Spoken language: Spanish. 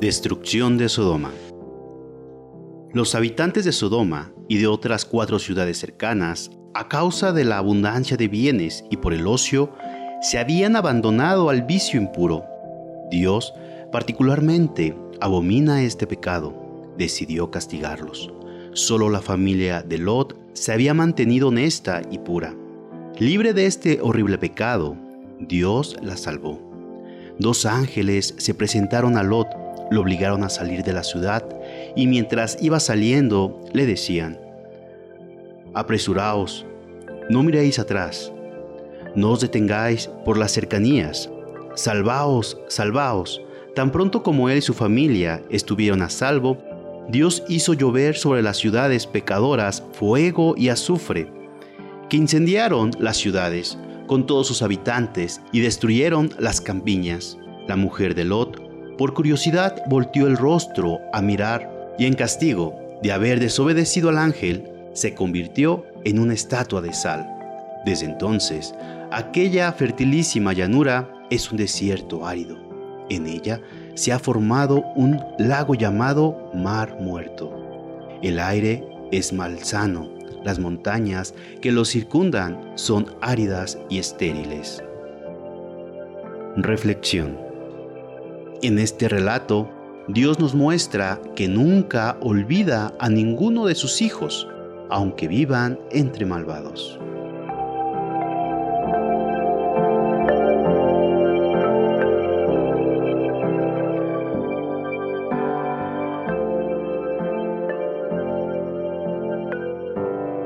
Destrucción de Sodoma. Los habitantes de Sodoma y de otras cuatro ciudades cercanas, a causa de la abundancia de bienes y por el ocio, se habían abandonado al vicio impuro. Dios, particularmente, abomina este pecado, decidió castigarlos. Solo la familia de Lot se había mantenido honesta y pura. Libre de este horrible pecado, Dios la salvó. Dos ángeles se presentaron a Lot lo obligaron a salir de la ciudad y mientras iba saliendo le decían, Apresuraos, no miréis atrás, no os detengáis por las cercanías, salvaos, salvaos. Tan pronto como él y su familia estuvieron a salvo, Dios hizo llover sobre las ciudades pecadoras fuego y azufre, que incendiaron las ciudades con todos sus habitantes y destruyeron las campiñas. La mujer de Lot por curiosidad volteó el rostro a mirar y en castigo de haber desobedecido al ángel, se convirtió en una estatua de sal. Desde entonces, aquella fertilísima llanura es un desierto árido. En ella se ha formado un lago llamado Mar Muerto. El aire es malsano, las montañas que lo circundan son áridas y estériles. Reflexión en este relato, Dios nos muestra que nunca olvida a ninguno de sus hijos, aunque vivan entre malvados.